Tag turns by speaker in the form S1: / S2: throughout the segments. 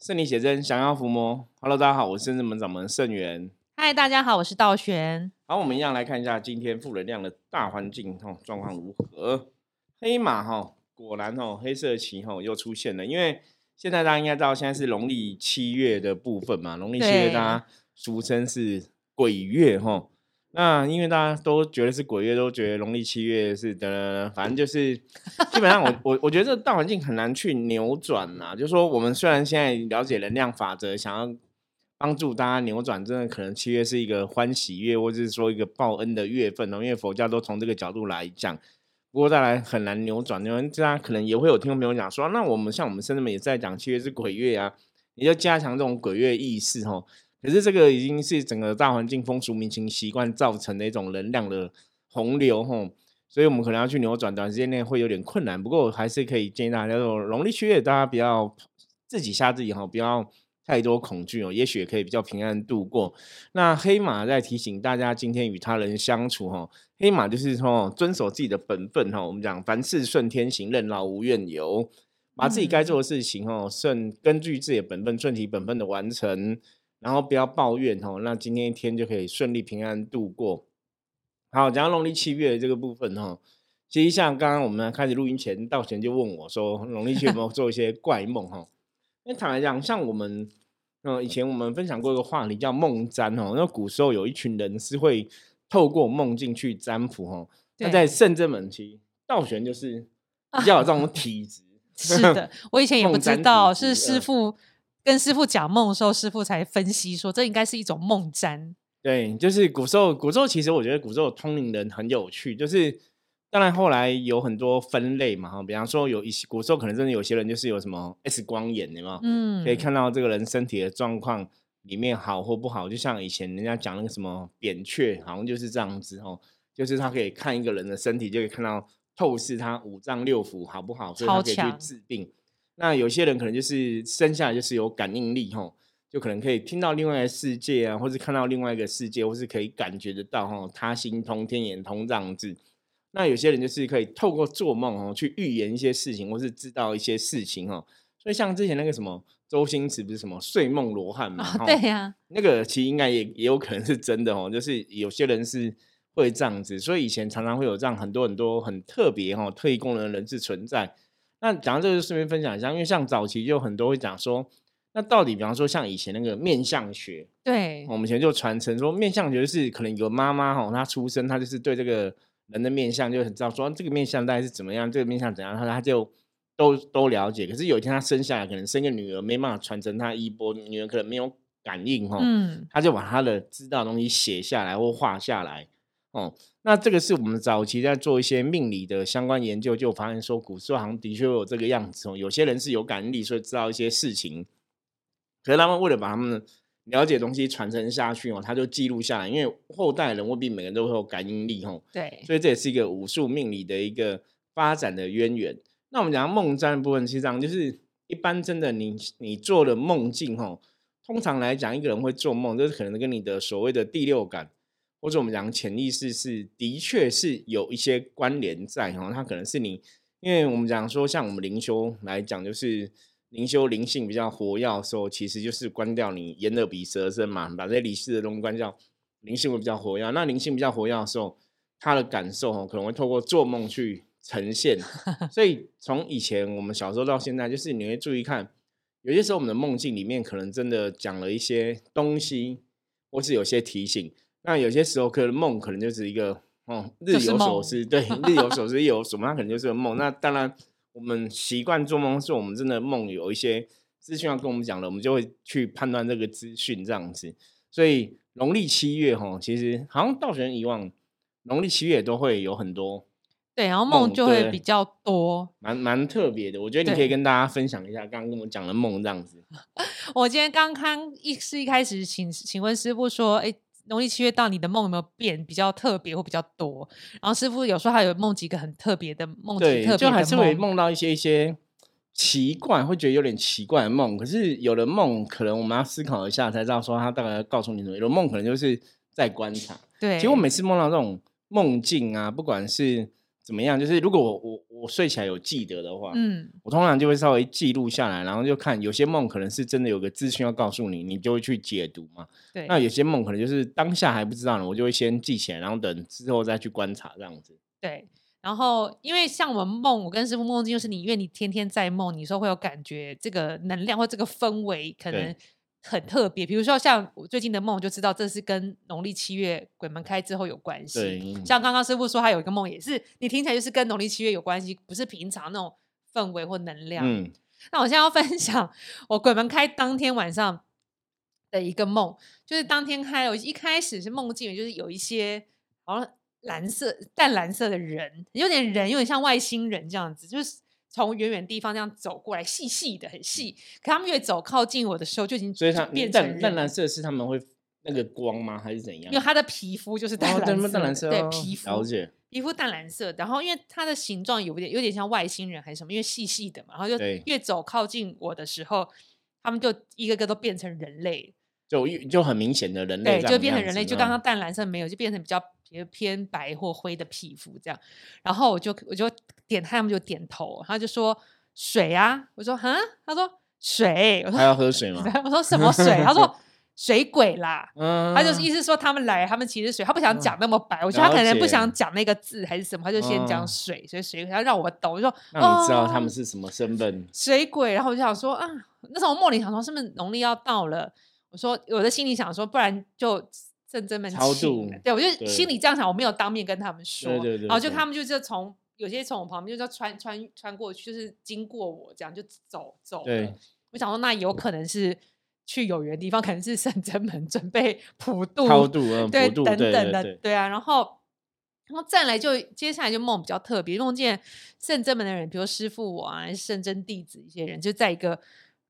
S1: 圣理写真，想要伏魔。Hello，大家好，我是圣门掌门圣元。
S2: 嗨，大家好，我是道玄。
S1: 好，我们一样来看一下今天负能量的大环境哈状况如何。黑马哈，果然哦，黑色旗哈又出现了。因为现在大家应该知道，现在是农历七月的部分嘛，农历七月大家俗称是鬼月哈。那因为大家都觉得是鬼月，都觉得农历七月是的，反正就是 基本上我我我觉得这大环境很难去扭转呐。就是说，我们虽然现在了解能量法则，想要帮助大家扭转，真的可能七月是一个欢喜月，或者是说一个报恩的月份哦。因为佛教都从这个角度来讲，不过再来很难扭转。因为大家可能也会有听众朋友讲说，那我们像我们甚至们也在讲七月是鬼月啊，你就加强这种鬼月意识哦。可是这个已经是整个大环境风俗民情习惯造成的一种能量的洪流吼，所以我们可能要去扭转，短时间内会有点困难。不过还是可以建议大家，说农历七月大家不要自己吓自己哈，不要太多恐惧哦，也许也可以比较平安度过。那黑马在提醒大家，今天与他人相处哈，黑马就是说遵守自己的本分哈。我们讲凡事顺天行，任劳无怨尤，把自己该做的事情哦，顺根据自己的本分，顺其本分的完成。然后不要抱怨哦，那今天一天就可以顺利平安度过。好，讲到农历七月这个部分哈，其实像刚刚我们开始录音前，道玄就问我说，农历七月有没有做一些怪梦哈？因为坦白讲，像我们嗯以前我们分享过一个话题叫梦占哦，那古时候有一群人是会透过梦境去占卜哈。那在圣正门期，道玄就是比较有这种 体质。
S2: 是的，我以前也不知道是师傅。跟师傅讲梦的时候，师傅才分析说，这应该是一种梦占。
S1: 对，就是古时候，古时候其实我觉得古时候通灵人很有趣，就是当然后来有很多分类嘛，哈，比方说有一些古时候可能真的有些人就是有什么 X 光眼，的嘛？嗯，可以看到这个人身体的状况里面好或不好，就像以前人家讲那个什么扁鹊，好像就是这样子哦，就是他可以看一个人的身体，就可以看到透视他五脏六腑好不好，所以他可以去治病。那有些人可能就是生下来就是有感应力吼，就可能可以听到另外一个世界啊，或是看到另外一个世界，或是可以感觉得到吼，他心通天眼通这样子。那有些人就是可以透过做梦哦，去预言一些事情，或是知道一些事情哦。所以像之前那个什么周星驰不是什么睡梦罗汉嘛？
S2: 对呀，
S1: 那个其实应该也也有可能是真的哦，就是有些人是会这样子。所以以前常常会有这样很多很多很特别哦特异功能的人士存在。那讲到这个，顺便分享一下，因为像早期就很多会讲说，那到底比方说像以前那个面相学，
S2: 对，
S1: 我们以前就传承说面相学是可能有妈妈哈，她出生她就是对这个人的面相就很知道说这个面相大概是怎么样，这个面相怎样，她她就都都了解。可是有一天她生下来，可能生个女儿没办法传承她衣钵，女儿可能没有感应哈，嗯，她就把她的知道的东西写下来或画下来。哦，那这个是我们早期在做一些命理的相关研究，就发现说古时候好像的确有这个样子哦。有些人是有感应力，所以知道一些事情。可是他们为了把他们了解东西传承下去哦，他就记录下来，因为后代人未必每个人都会有感应力哦。
S2: 对，
S1: 所以这也是一个武术命理的一个发展的渊源。那我们讲梦占的部分，实际上就是一般真的你你做的梦境哦，通常来讲，一个人会做梦，就是可能跟你的所谓的第六感。或者我们讲潜意识是的确是有一些关联在哈，它可能是你，因为我们讲说像我们灵修来讲，就是灵修灵性比较活跃的时候，其实就是关掉你眼耳鼻舌身嘛，把这些理事的东西关掉，灵性会比较活跃。那灵性比较活跃的时候，他的感受哈可能会透过做梦去呈现。所以从以前我们小时候到现在，就是你会注意看，有些时候我们的梦境里面可能真的讲了一些东西，或是有些提醒。那有些时候可能梦可能就是一个哦，日有所思，对，日有所思，夜有所梦，那可能就是个梦。那当然，我们习惯做梦，是我们真的梦有一些资讯要跟我们讲了，我们就会去判断这个资讯这样子。所以农历七月哈，其实好像道玄以往农历七月都会有很多
S2: 对，然后梦就会比较多，
S1: 蛮蛮特别的。我觉得你可以跟大家分享一下刚刚跟我们讲的梦这样子。
S2: 我今天刚刚一是一开始，请请问师傅说，哎。农历七月到，你的梦有没有变比较特别或比较多？然后师傅有时候还有梦几个很特别的梦，对，
S1: 就还是会梦到一些一些奇怪，会觉得有点奇怪的梦。可是有的梦可能我们要思考一下才知道，说他大概告诉你什么。有的梦可能就是在观察。
S2: 对，
S1: 其实我每次梦到这种梦境啊，不管是怎么样？就是如果我我我睡起来有记得的话，
S2: 嗯，
S1: 我通常就会稍微记录下来，然后就看有些梦可能是真的有个资讯要告诉你，你就会去解读嘛。
S2: 对，
S1: 那有些梦可能就是当下还不知道呢，我就会先记起来，然后等之后再去观察这样子。
S2: 对。然后，因为像我们梦，我跟师傅梦境，就是你，因为你天天在梦，你说会有感觉，这个能量或这个氛围可能
S1: 对
S2: 很特别。比如说，像我最近的梦，我就知道这是跟农历七月鬼门开之后有关系。
S1: 对，
S2: 像刚刚师傅说，他有一个梦，也是你听起来就是跟农历七月有关系，不是平常那种氛围或能量。
S1: 嗯，
S2: 那我现在要分享我鬼门开当天晚上的一个梦，就是当天开，我一开始是梦境，就是有一些好像蓝色、淡蓝色的人，有点人，有点像外星人这样子，就是从远远地方这样走过来，细细的，很细。可他们越走靠近我的时候，就已经
S1: 所以它
S2: 变成
S1: 淡淡蓝色是他们会那个光吗？还是怎样
S2: 因为？他的皮肤就是淡
S1: 哦，
S2: 蓝色的，
S1: 对，淡蓝色，
S2: 对
S1: 哦
S2: 皮肤
S1: 了解，
S2: 皮肤淡蓝色，然后因为它的形状有点有点像外星人还是什么，因为细细的嘛，然后就越走靠近我的时候，他们就一个个都变成人类，
S1: 就就很明显的人类
S2: 对，就变成人类，就刚
S1: 刚
S2: 刚淡蓝色没有，就变成比较偏偏白或灰的皮肤这样。然后我就我就点他们就点头，他就说水啊，我说哈，他说水，我说
S1: 还要喝水吗？
S2: 我说什么水？他说 水鬼啦。
S1: 嗯，
S2: 他就是意思说他们来，他们其实水，他不想讲那么白，我觉得他可能不想讲那个字还是什么，他就先讲
S1: 嗯
S2: 水，所以水鬼他让我懂，我就说
S1: 让你知道他
S2: 哦
S1: 们是什么身份。
S2: 水鬼，然后我就想说啊，那时候我梦里想说是不是农历要到了？我说我的心里想说，不然就圣真们
S1: 超
S2: 请
S1: 度
S2: 了对我就心里这样想，我没有当面跟他们说，
S1: 对对对
S2: 然后就他们就就从有些从我旁边就叫穿穿穿过去，就是经过我这样就走走
S1: 对
S2: 了。我想说那有可能是去有缘的地方，可能是圣真门 准备普渡
S1: 超度，嗯，
S2: 对等等的，
S1: 对
S2: 啊，然后。然后再来就接下来就梦比较特别，梦见圣真门的人，比如师傅我啊，圣真弟子一些人，就在一个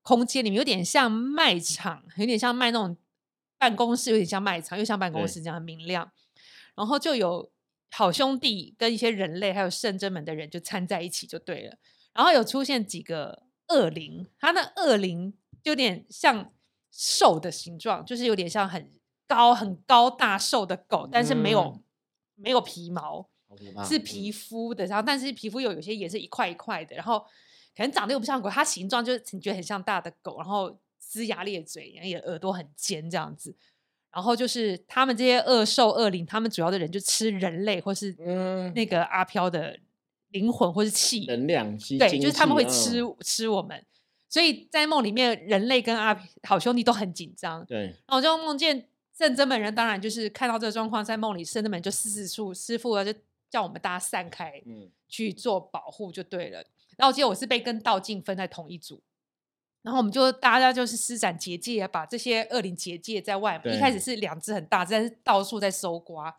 S2: 空间里面，有点像卖场，有点像卖那种办公室，有点像卖场，又像办公室这样很明亮。然后就有好兄弟跟一些人类，还有圣真门的人就掺在一起就对了。然后有出现几个恶灵，他那恶灵就有点像兽的形状，就是有点像很高很高大瘦的狗，但是没有、
S1: 嗯
S2: 没有皮毛，是皮肤的，然后但是皮肤又有些也是一块一块的，然后可能长得又不像狗，它形状就是你觉得很像大的狗，然后龇牙咧嘴，然后也耳朵很尖这样子。然后就是他们这些恶兽恶灵，他们主要的人就吃人类或是
S1: 嗯，
S2: 那个阿飘的灵魂或是气，
S1: 能量吸
S2: 对，就是他们会吃、吃我们。所以在梦里面，人类跟阿好兄弟都很紧张，
S1: 对，
S2: 然后我就梦见圣真门人，当然就是看到这个状况，在梦里圣真门就四四处师傅啊，就叫我们大家散开
S1: 嗯，
S2: 去做保护就对了。然后我记得我是被跟道静分在同一组，然后我们就大家就是施展结界，把这些恶灵结界在外。
S1: 对
S2: 一开始是两只很大只，但是到处在搜刮，然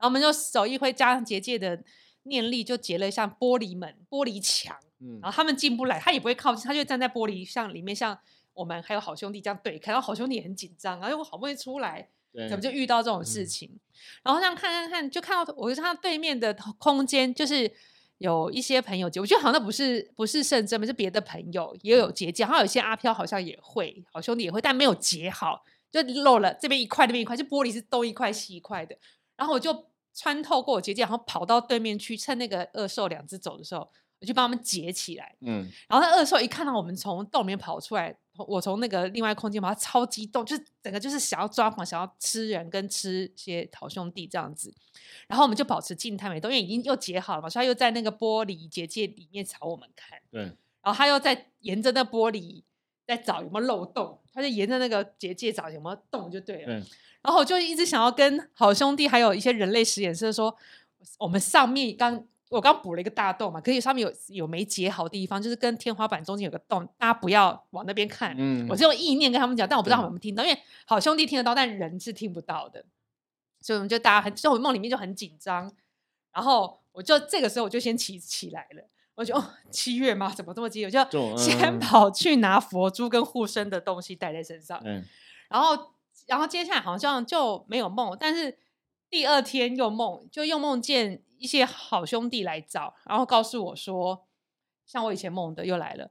S2: 后我们就手一挥，加上结界的念力，就结了像玻璃门、玻璃墙。
S1: 嗯
S2: 然后他们进不来，他也不会靠近，他就站在玻璃像里面，像我们还有好兄弟这样对看，然后好兄弟也很紧张，然后我好不容易出来，怎么就遇到这种事
S1: 嗯
S2: 情？然后这样看看看，就看到我就看到对面的空间，就是有一些朋友结，我觉得好像不是不是圣真门，是别的朋友也有结界，好像有些阿飘好像也会，好兄弟也会，但没有结好，就漏了这边一块那边一块，就玻璃是东一块西一块的。然后我就穿透过我结界，然后跑到对面去，趁那个恶兽两只走的时候，我就帮他们结起来。
S1: 嗯，
S2: 然后那恶兽一看到我们从洞里面跑出来，我从那个另外空间跑，它超激动，就是整个就是想要抓狂，想要吃人跟吃些好兄弟这样子。然后我们就保持静态没动，因为已经又结好了嘛，所以他又在那个玻璃结界里面朝我们看，
S1: 对，
S2: 然后他又在沿着那玻璃在找有没有漏洞，他就沿着那个结界找有没有洞就对了。
S1: 对，
S2: 然后我就一直想要跟好兄弟还有一些人类实验室说，我们上面刚我刚补了一个大洞嘛，可是上面有有没结好地方，就是跟天花板中间有个洞，大家不要往那边看。
S1: 嗯
S2: 我是用意念跟他们讲，但我不知道他
S1: 对
S2: 们有没有听到，因为好兄弟听得到，但人是听不到的。所以我们就大家很，就我梦里面就很紧张，然后我就这个时候我就先起起来了，我就哦七月吗？怎么这么急？我就
S1: 就
S2: 先
S1: 嗯
S2: 跑去拿佛珠跟护身的东西带在身上。
S1: 嗯，
S2: 然后，然后接下来好像就没有梦，但是第二天又梦，就又梦见一些好兄弟来找，然后告诉我说，像我以前梦的又来了。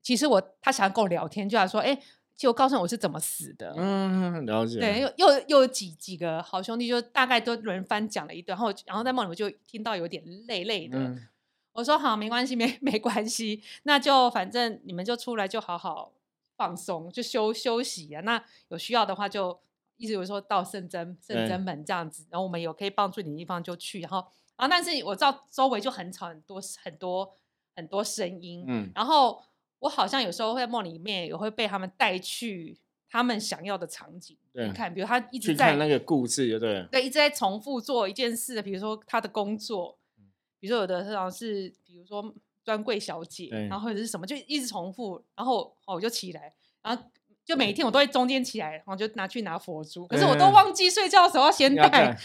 S2: 其实我他想要跟我聊天，就想说，哎，就告诉我是怎么死的。
S1: 嗯，了解。
S2: 对，又又又有几几个好兄弟，就大概都轮番讲了一段，然后然后在梦里我就听到有点累累的。
S1: 嗯
S2: 我说好，没关系，没 没关系，那就反正你们就出来就好好放松，就休休息啊。那有需要的话就一直有说到圣真圣
S1: 对。
S2: 真门这样子，然后我们有可以帮助你的地方就去，然后然后但是我知道周围就很吵，很多很多很多声音，
S1: 嗯。
S2: 然后我好像有时候会在梦里面也会被他们带去他们想要的场景
S1: 对
S2: 你看，比如他一直在
S1: 看那个故事就对了。
S2: 对，一直在重复做一件事，比如说他的工作，
S1: 嗯
S2: 比如说有的好像是，比如说专柜小姐，然后或者是什么，就一直重复，然后哦我就起来，然后就每一天我都会中间起来，然后就拿去拿佛珠，可是我都
S1: 嗯
S2: 忘记睡觉的时候要先
S1: 要
S2: 带
S1: 带，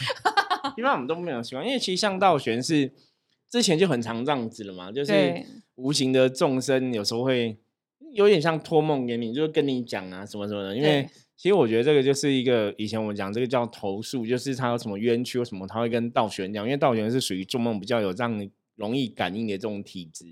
S1: 一般我们都没有习惯，因为其实像道玄是之前就很常这样子了嘛，就是
S2: 对
S1: 无形的众生有时候会有点像托梦给你，就是跟你讲啊什么什么的。因为
S2: 对
S1: 其实我觉得这个就是一个以前我们讲这个叫投诉，就是他有什么冤屈或什么，他会跟道玄讲，因为道玄是属于做梦比较有这样容易感应的这种体质。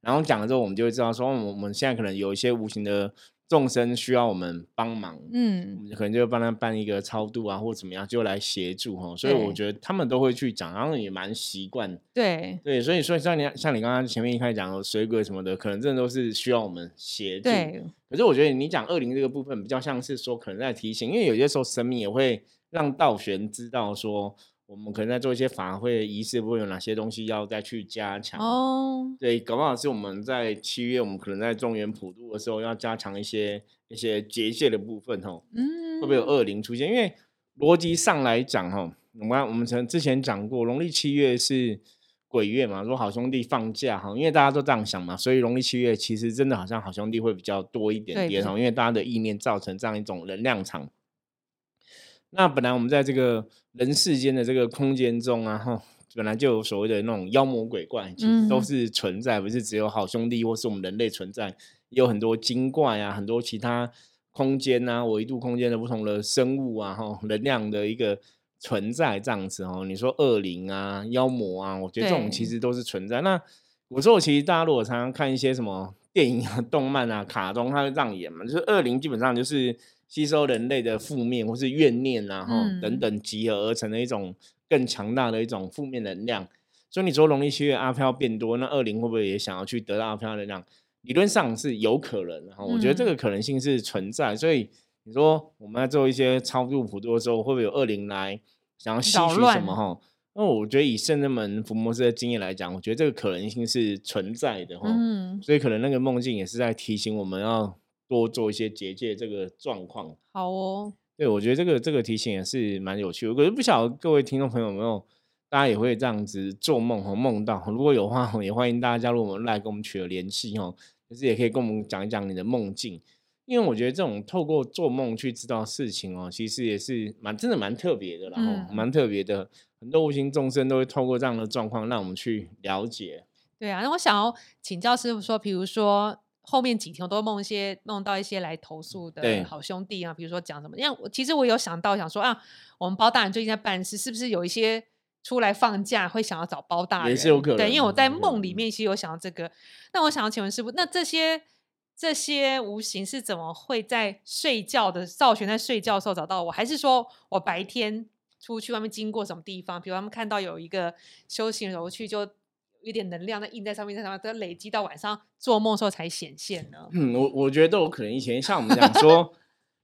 S1: 然后讲了之后，我们就会知道说，哦我们现在可能有一些无形的众生需要我们帮忙，嗯我
S2: 嗯，
S1: 们可能就会帮他办一个超度啊，或怎么样，就来协助哈。所以我
S2: 对
S1: 觉得他们都会去讲，然后也蛮习惯。
S2: 对
S1: 对，所以所以像你像你刚刚前面一开始讲的水鬼什么的，可能真的都是需要我们协助。
S2: 对
S1: 可是我觉得你讲恶灵这个部分，比较像是说可能在提醒，因为有些时候神明也会让道玄知道说，我们可能在做一些法会仪式，会有哪些东西要再去加强。
S2: 哦，
S1: 对，搞不好是我们在七月，我们可能在中原普渡的时候要加强一些一些结界的部分哦。
S2: 嗯，
S1: 会不会有恶灵出现？因为逻辑上来讲，哈，我们我们曾之前讲过，农历七月是鬼月嘛，说好兄弟放假哈，因为大家都这样想嘛，所以农历七月其实真的好像好兄弟会比较多一点
S2: 对
S1: 点哈，因为大家的意念造成这样一种能量场。那本来我们在这个人世间的这个空间中啊，哈，本来就有所谓的那种妖魔鬼怪，其实都
S2: 嗯
S1: 是存在，不是只有好兄弟或是我们人类存在，也有很多精怪啊，很多其他空间啊、维度空间的不同的生物啊，哈，能量的一个存在这样子哦。你说恶灵啊、妖魔啊，我觉得这种其
S2: 对
S1: 实都是存在。那我说，其实大家如果常常看一些什么电影啊、动漫啊、卡通，它会这样演嘛，就是恶灵基本上就是吸收人类的负面或是怨念啊，哈、等
S2: 嗯
S1: 等集合而成的一种更强大的一种负面能量。所以你说农历七月阿飘变多，那二零会不会也想要去得到阿飘的能量？理论上是有可能哈，我觉得这个
S2: 嗯
S1: 可能性是存在。所以你说我们在做一些超度普渡的时候，会不会有二零来想要吸取什么哈？那我觉得以圣人门伏魔师的经验来讲，我觉得这个可能性是存在的哈。
S2: 嗯，
S1: 所以可能那个梦境也是在提醒我们要多做一些结界这个状况。
S2: 好哦，
S1: 对，我觉得这个这个提醒也是蛮有趣的。可是不晓得各位听众朋友有没有，大家也会这样子做梦和梦到？如果有的话，也欢迎大家加入我们来跟我们取得联系哦。就是也可以跟我们讲一讲你的梦境，因为我觉得这种透过做梦去知道事情哦，其实也是蛮真的蛮特别的啦，然后
S2: 嗯
S1: 蛮特别的。很多无形众生都会透过这样的状况让我们去了解。
S2: 对啊，那我想要请教师傅说，比如说后面几天我都梦一些弄到一些来投诉
S1: 对
S2: 的好兄弟啊，比如说讲什么，因为我其实我有想到想说啊，我们包大人最近在办事，是不是有一些出来放假会想要找包大人？
S1: 也是有可
S2: 对，因为我在梦里面其实有想到这个。那我想要请问师傅，那这些这些无形是怎么会在睡觉的赵玄在睡觉的时候找到我？还是说我白天出去外面经过什么地方，比如他们看到有一个修行人，我去就有点能量在印在上面，在上面，都累积到晚上做梦的时候才显现呢？
S1: 嗯，我我觉得都有可能。以前像我们讲说，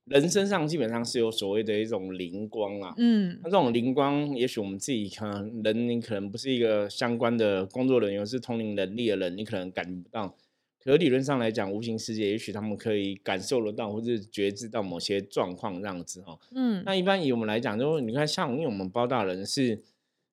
S1: 人身上基本上是有所谓的一种灵光啊。
S2: 嗯
S1: 那这种灵光，也许我们自己可能人，你可能不是一个相关的工作人员，是通灵能力的人，你可能感觉不到。可是理论上来讲，无形世界也许他们可以感受得到，或是觉知到某些状况这样子哦。
S2: 嗯，
S1: 那一般以我们来讲，就是你看，像因为我们包大人是，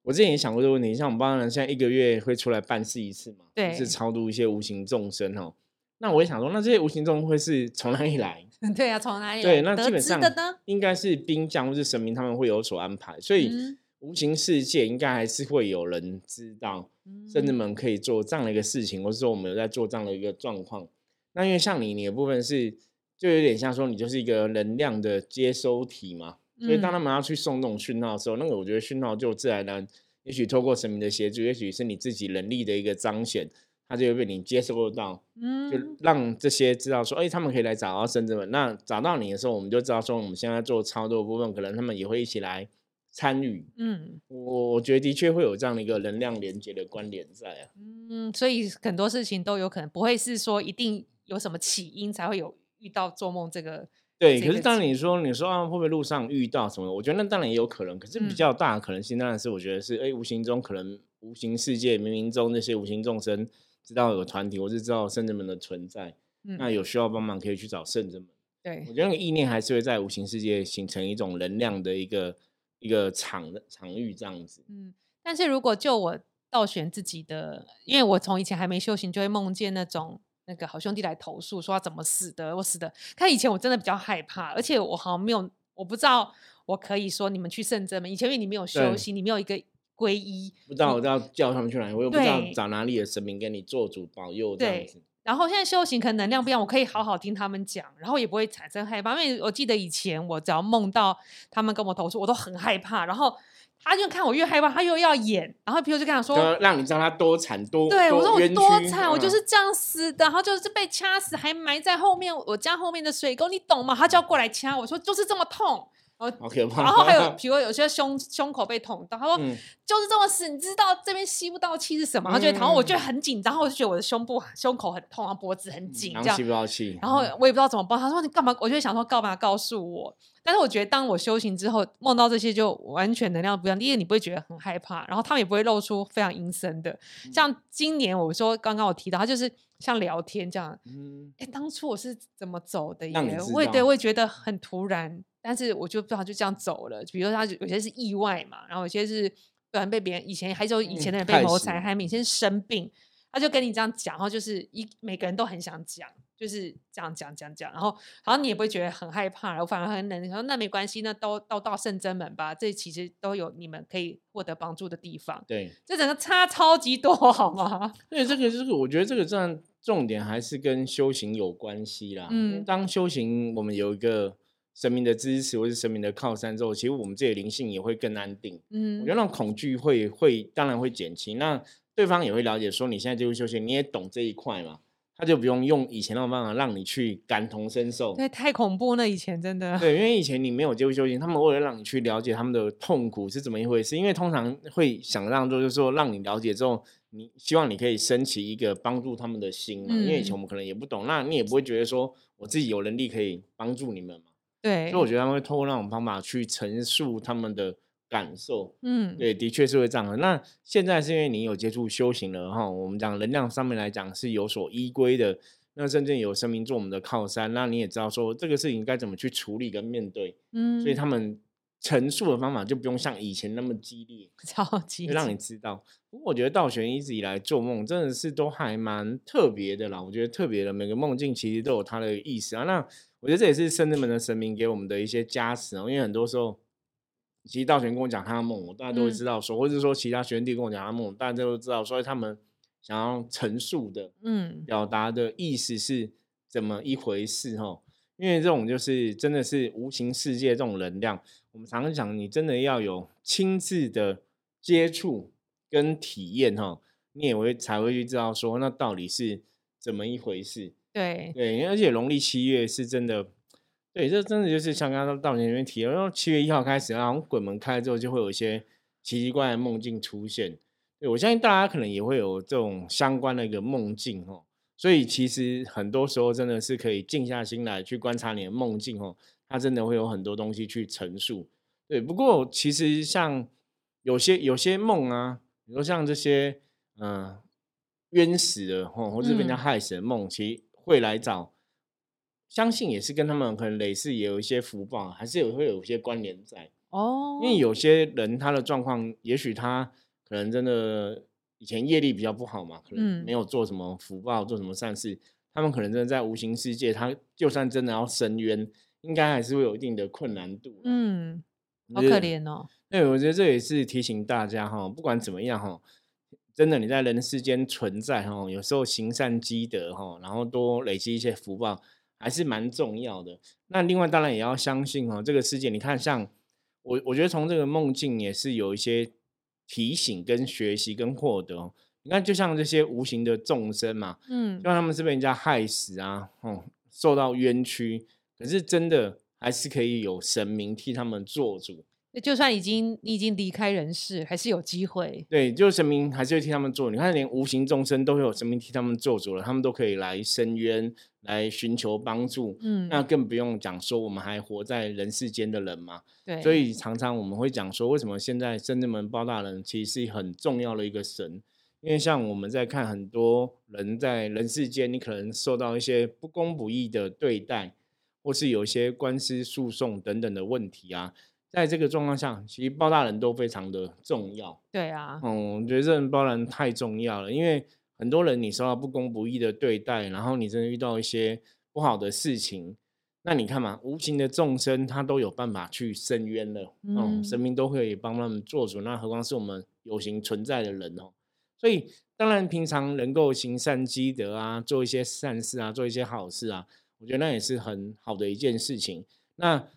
S1: 我之前也想过这个问题，像我们包大人现在一个月会出来办事一次嘛，
S2: 对
S1: 是超度一些无形众生哦。那我也想说，那这些无形众生会是从哪里来？
S2: 对啊，从哪里
S1: 对，
S2: 来
S1: 那基本上？应该是兵将或是神明他们会有所安排，所以
S2: 嗯
S1: 无形世界应该还是会有人知道，甚至
S2: 嗯
S1: 们可以做这样的一个事情，或是说我们有在做这样的一个状况。那因为像你，你的部分是就有点像说你就是一个能量的接收体嘛，所以当他
S2: 嗯
S1: 们要去送这种讯号的时候，那个我觉得讯号就自然而然，也许透过神明的协助，也许是你自己能力的一个彰显，他就会被你接收到，嗯，就
S2: 嗯，
S1: 让这些知道说，哎、他们可以来找到深圳们。那找到你的时候，我们就知道说，我们现在做操作的部分，可能他们也会一起来参与。
S2: 嗯
S1: 我我觉得的确会有这样的一个能量连接的关联在啊。
S2: 嗯，所以很多事情都有可能不会是说一定有什么起因才会有遇到做梦这个。
S1: 对，可是当然你说你说啊，会不会路上遇到什么？我觉得那当然也有可能，可是比
S2: 嗯
S1: 较大的可能性当然是我觉得是，哎、无形中可能无形世界冥冥中那些无形众生知道有团体，或是知道圣人们的存在，那
S2: 嗯，
S1: 有需要帮忙可以去找圣人们。
S2: 对
S1: 我，觉得那个意念还是会在无形世界形成一种能量的一个一个场的场域这样子。
S2: 嗯，但是如果就我倒选自己的，因为我从以前还没修行，就会梦见那种那个好兄弟来投诉，说他怎么死的，我死的。看以前我真的比较害怕，而且我好像没有，我不知道我可以说你们去圣真门，以前因为你没有修
S1: 对
S2: 行，你没有一个皈依，
S1: 不知道我要叫他们去哪里，我又不知道找哪里的神明给你做主保佑这样子。
S2: 然后现在修行可能能量不一样，我可以好好听他们讲，然后也不会产生害怕。因为我记得以前我只要梦到他们跟我投诉，我都很害怕。然后他就看我越害怕，他又要演，然后比如就跟他说，
S1: 就让你知道他多惨多
S2: 对我说我多惨，我就
S1: 嗯
S2: 是这样死的，然后就是被掐死，还埋在后面我家后面的水沟，你懂吗？他就要过来掐我说就是这么痛。然后
S1: 好可怕。
S2: 然后还有，比如有些胸胸口被捅到，他说、
S1: 嗯
S2: 就是这么死，你知道这边吸不到气是什么？他就会疼，然后我就很紧张，然后我就觉得我的胸部胸口很痛，然后脖子很紧，这样
S1: 然后吸不到气，
S2: 然后
S1: 嗯
S2: 我也不知道怎么办，他说你干嘛？我就想说干嘛告诉我？但是我觉得当我修行之后，梦到这些就完全能量不一样。第一你不会觉得很害怕，然后他们也不会露出非常阴森的。
S1: 嗯
S2: 像今年我说刚刚我提到，他就是像聊天这样。
S1: 嗯
S2: 哎，当初我是怎么走的耶？我也对，我也觉得很突然，但是我就不知道就这样走了。比如说他有些是意外嘛，然后有些是不然被别人以前还有以前的人被谋财害命，先生病，他就跟你这样讲，然后就是一每个人都很想讲，就是这样讲讲讲，然后好像你也不会觉得很害怕，然后反而很冷，然后那没关系，那都都到圣真门吧，这其实都有你们可以获得帮助的地方，
S1: 对，
S2: 这整个差超级多，好吗？
S1: 对，这个就是我觉得这个这样重点还是跟修行有关系啦。
S2: 嗯
S1: 当修行我们有一个神明的支持或是神明的靠山之后，其实我们自己的灵性也会更安定。
S2: 嗯
S1: 我觉得那种恐惧会会当然会减轻，那对方也会了解说你现在就是修行，你也懂这一块嘛，他就不用用以前那种办法让你去感同身受。
S2: 对，太恐怖，了以前真的，
S1: 对，因为以前你没有接触修行，他们为了让你去了解他们的痛苦是怎么一回事，因为通常会想让做，就是说让你了解之后，你希望你可以升起一个帮助他们的心嘛。因为以前
S2: 嗯
S1: 我们可能也不懂，那你也不会觉得说我自己有能力可以帮助你们嘛。
S2: 对
S1: 所以，我觉得他们会透过那种方法去陈述他们的感受。
S2: 嗯，
S1: 对，的确是会这样的。那现在是因为你有接触修行了哈，我们讲能量上面来讲是有所依归的。那甚至有生命做我们的靠山，那你也知道说这个事情该怎么去处理跟面对，
S2: 嗯，
S1: 所以他们陈述的方法就不用像以前那么激烈，
S2: 超级
S1: 就让你知道。不过我觉得道玄一直以来做梦真的是都还蛮特别的啦，我觉得特别的每个梦境其实都有它的意思啊。那我觉得这也是圣人们的神明给我们的一些加持哦，因为很多时候。其实道玄跟我讲他的梦，我大家都会
S2: 嗯
S1: 知道说，或者是说其他学弟跟我讲他的梦，大家都知道说他们想要陈述的，
S2: 嗯
S1: 表达的意思是怎么一回事哈？因为这种就是真的是无形世界这种能量，我们常常讲，你真的要有亲自的接触跟体验哈，你也会才会去知道说那到底是怎么一回事。
S2: 对，
S1: 对，而且农历七月是真的，对，这真的就是像刚刚道前面提的，然后七月一号开始，然后鬼门开之后，就会有一些奇奇怪怪的梦境出现。对我相信大家可能也会有这种相关的一个梦境哦，所以其实很多时候真的是可以静下心来去观察你的梦境哦，它真的会有很多东西去陈述。对，不过其实像有些有些梦啊，比如说像这些嗯、呃冤死的吼，或者被人家
S2: 嗯
S1: 害死的梦，其实会来找，相信也是跟他们可能类似，也有一些福报，还是有会有一些关联在。
S2: 哦，
S1: 因为有些人他的状况，也许他可能真的以前业力比较不好嘛，可能
S2: 嗯
S1: 没有做什么福报，做什么善事，他们可能真的在无形世界，他就算真的要伸冤，应该还是会有一定的困难度。
S2: 嗯，好可怜哦，
S1: 对，我觉得这也是提醒大家哈，不管怎么样哈，真的你在人世间存在哈，有时候行善积德哈，然后多累积一些福报，还是蛮重要的。那另外当然也要相信哈，这个世界你看像我，我觉得从这个梦境也是有一些提醒、跟学习、跟获得哦。你看，就像这些无形的众生嘛，
S2: 嗯
S1: 就，像他们是被人家害死啊，哦，受到冤屈，可是真的还是可以有神明替他们做主。
S2: 就算已经你已经离开人世，还是有机会。
S1: 对，就是神明还是会替他们做。你看，连无形众生都会有神明替他们做主了，他们都可以来伸冤，来寻求帮助。
S2: 嗯，
S1: 那更不用讲说，我们还活在人世间的人嘛。
S2: 对，
S1: 所以常常我们会讲说，为什么现在深圳门包大人其实是很重要的一个神？因为像我们在看很多人在人世间，你可能受到一些不公不义的对待，或是有一些官司诉讼等等的问题啊，在这个状况下，其实包大人都非常的重要。
S2: 对啊，
S1: 嗯，我觉得这人包大人太重要了，因为很多人你受到不公不义的对待，然后你真的遇到一些不好的事情，那你看嘛，无形的众生他都有办法去伸冤了，嗯，
S2: 嗯
S1: 神明都会帮他们做主，那何况是我们有形存在的人哦。所以当然平常能够行善积德啊，做一些善事啊，做一些好事啊，我觉得那也是很好的一件事情。那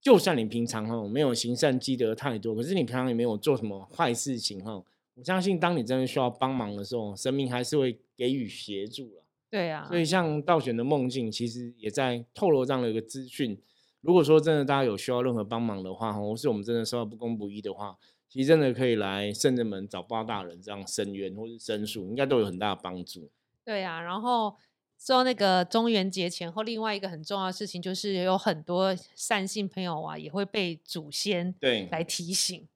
S1: 就算你平常哦没有行善积德太多，可是你平常也没有做什么坏事情哈，我相信当你真的需要帮忙的时候，神明还是会给予协助了。
S2: 对啊，
S1: 所以像道玄的梦境，其实也在透露这样的一个资讯。如果说真的大家有需要任何帮忙的话，或是我们真的受到不公不义的话，其实真的可以来圣人门找包大人这样申冤或是申诉，应该都有很大的帮助。
S2: 对啊，然后说那个中元节前后，另外一个很重要的事情就是有很多善信朋友啊，也会被祖先
S1: 对
S2: 来提醒。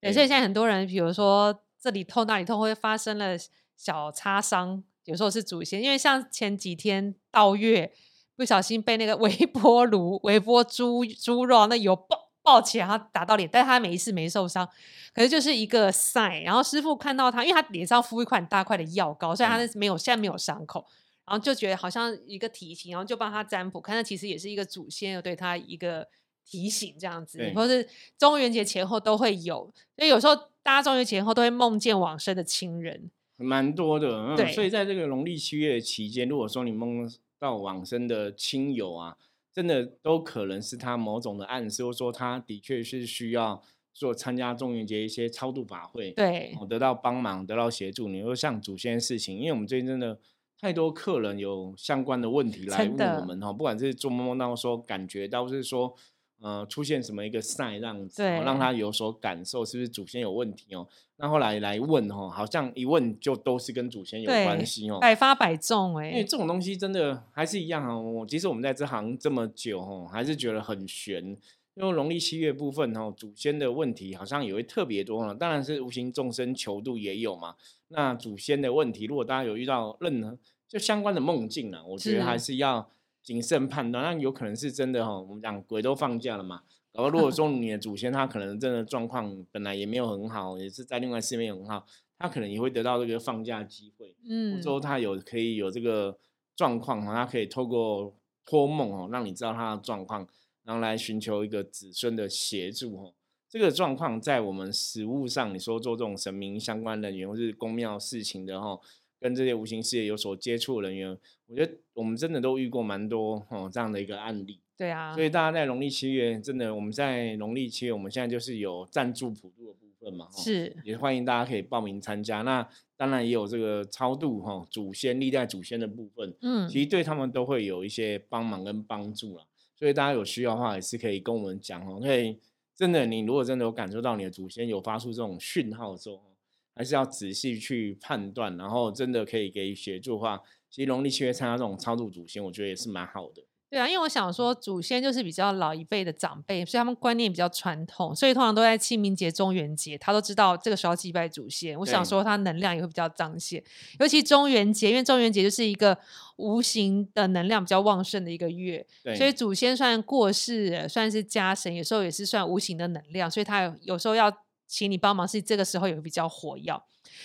S2: 对，
S1: 对
S2: 所以现在很多人，比如说这里痛那里痛，会发生了小擦伤，有时候是祖先，因为像前几天到月不小心被那个微波炉、微波猪猪肉那油爆爆起来，他打到脸，但是他没事没受伤，可是就是一个 sign。然后师傅看到他，因为他脸上敷一块很大块的药膏，所以他是没有现在没有伤口。然后就觉得好像一个提醒，然后就帮他占卜，看那其实也是一个祖先有对他一个提醒这样子
S1: 对，
S2: 或是中元节前后都会有，所以有时候大家中元节前后都会梦见往生的亲人，
S1: 蛮多的，嗯，
S2: 对
S1: 所以在这个农历七月期间，如果说你梦到往生的亲友啊，真的都可能是他某种的暗示，或者说他的确是需要做参加中元节一些超度法会，
S2: 对。
S1: 哦，得到帮忙，得到协助。你说像祖先的事情，因为我们最近真的太多客人有相关的问题来问我们哈，不管是做梦梦到说感觉到，是说呃出现什么一个子、哦，让他有所感受，是不是祖先有问题哦？那后来来问哦，好像一问就都是跟祖先有关
S2: 对
S1: 系哦。
S2: 百发百中哎、
S1: 因为这种东西真的还是一样哦。我即使我们在这行这么久哦，还是觉得很悬。因为农历七月部分哦，祖先的问题好像也会特别多呢。当然是无形众生求度也有嘛。那祖先的问题，如果大家有遇到任何就相关的梦境啊，我觉得
S2: 是
S1: 还是要谨慎判断。那有可能是真的哈、哦，我们讲鬼都放假了嘛。然后如果说你的祖先他可能真的状况本来也没有很好，也是在另外世面很好，他可能也会得到这个放假机会。
S2: 嗯，
S1: 之后他有可以有这个状况哈，他可以透过托梦哦，让你知道他的状况，然后来寻求一个子孙的协助哦。这个状况在我们实物上，你说做这种神明相关人员或是公庙事情的哈，跟这些无形世界有所接触的人员，我觉得我们真的都遇过蛮多哦这样的一个案例。
S2: 对啊
S1: 所，以大家在农历七月，真的我们在农历七月，我们现在就是有赞助普渡的部分嘛，吼
S2: 是
S1: 也欢迎大家可以报名参加。那当然也有这个超度哈祖先历代祖先的部分，
S2: 嗯，
S1: 其实对他们都会有一些帮忙跟帮助啦。所以大家有需要的话，也是可以跟我们讲哦。因为真的，你如果真的有感受到你的祖先有发出这种讯号之后，还是要仔细去判断，然后真的可以给予协助的话，其实农历七月参加这种超度祖先，我觉得也是蛮好的。
S2: 对啊，因为我想说，祖先就是比较老一辈的长辈，所以他们观念比较传统，所以通常都在清明节、中元节，他都知道这个时候祭拜祖先。我想
S1: 对
S2: 说，他能量也会比较彰显，尤其中元节，因为中元节就是一个无形的能量比较旺盛的一个月，所以祖先算过世了，算是家神，有时候也是算无形的能量，所以他有有时候要请你帮忙，是这个时候也会比较火药。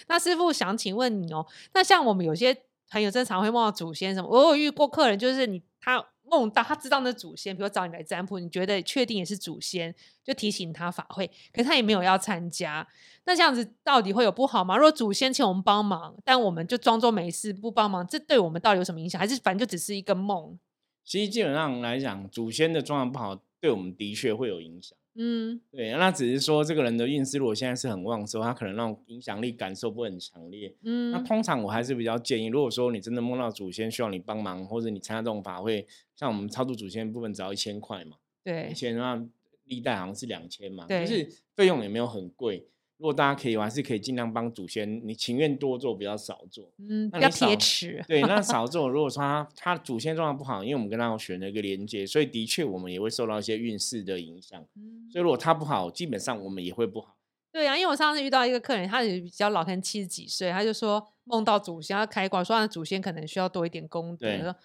S2: 那师傅想请问你哦，那像我们有些朋友正常会梦到祖先什么，我有遇过客人，就是你他梦到他知道那祖先，比如找你来占卜，你觉得确定也是祖先，就提醒他法会，可是他也没有要参加，那这样子到底会有不好吗？如果祖先请我们帮忙，但我们就装作没事不帮忙，这对我们到底有什么影响？还是反正就只是一个梦？
S1: 其实基本上来讲，祖先的状况不好，对我们的确会有影响。
S2: 嗯，
S1: 对，那只是说这个人的运势如果现在是很旺的时候，他可能那种影响力感受不会很强烈。嗯那
S2: 嗯，
S1: 通常我还是比较建议，如果说你真的梦到祖先需要你帮忙，或者你参加这种法会，像我们超度祖先的部分只要一千块嘛，
S2: 对
S1: 以，前那历代好像是两千嘛，
S2: 对
S1: 就是费用也没有很贵。如果大家可以，我还是可以尽量帮祖先，你情愿多做，不要少做。
S2: 嗯，比
S1: 你少
S2: 铁齿，
S1: 对，那 少做，如果说他他祖先状况不好，因为我们跟他有选了一个连接，所以的确我们也会受到一些运势的影响。
S2: 嗯
S1: 所以如果他不好，基本上我们也会不好。
S2: 对啊，因为我上次遇到一个客人，他也比较老，可能七十几岁，他就说梦到祖先要开光，说他的祖先可能需要多一点功德，
S1: 对
S2: 说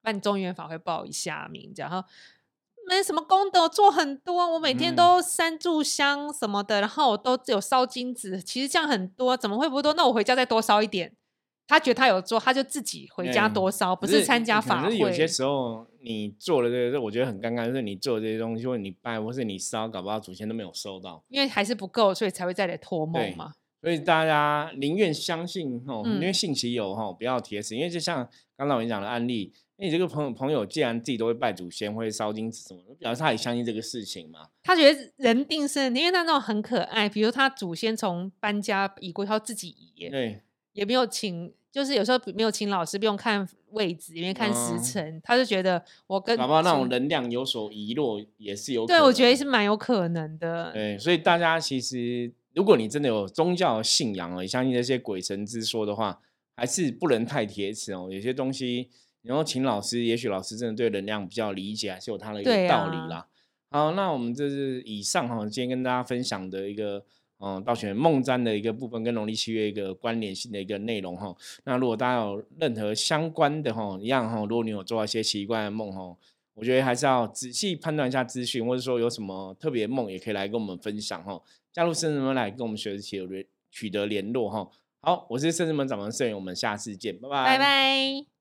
S2: 办中元法会报一下名，然后没什么功德，做很多，我每天
S1: 嗯
S2: 都三炷香什么的，然后我都有烧金子，其实这样很多，怎么会不多？那我回家再多烧一点。他觉得他有做，他就自己回家多烧，不是参加法会。
S1: 可是有些时候你做了这个，我觉得很尴尬，就是你做的这些东西，或者你拜，或是你烧，搞不好祖先都没有收到。
S2: 因为还是不够，所以才会再来托梦嘛。
S1: 所以大家宁愿相信哦，
S2: 嗯
S1: 因为信其有哦，不要铁死。因为就像刚才我讲的案例，你这个朋友朋友既然自己都会拜祖先，会烧金纸什么的，表示他也相信这个事情嘛。
S2: 他觉得人定胜天，因为他那种很可爱，比如他祖先从搬家移过，他自己移耶，
S1: 对，
S2: 也没有请，就是有时候没有请老师，不用看位置，也没看时
S1: 嗯
S2: 辰，他就觉得我跟
S1: 搞不好那种能量有所遗落也是有可
S2: 对，
S1: 能。
S2: 我觉得是蛮有可能的。
S1: 对，所以大家其实，如果你真的有宗教信仰哦，也相信这些鬼神之说的话，还是不能太铁齿哦。有些东西，然后请老师，也许老师真的对能量比较理解，还是有他的一个道理
S2: 啊
S1: 啦。好，那我们这是以上哈，今天跟大家分享的一个。嗯，道玄梦占的一个部分跟农历七月一个关联性的一个内容哈。那如果大家有任何相关的哈，一样哈，如果你有做到一些奇怪的梦哈，我觉得还是要仔细判断一下资讯，或者说有什么特别梦，也可以来跟我们分享哈。加入圣人们来跟我们学习取得联络哈。好，我是圣人们掌门摄影，我们下次见，拜拜，
S2: 拜拜。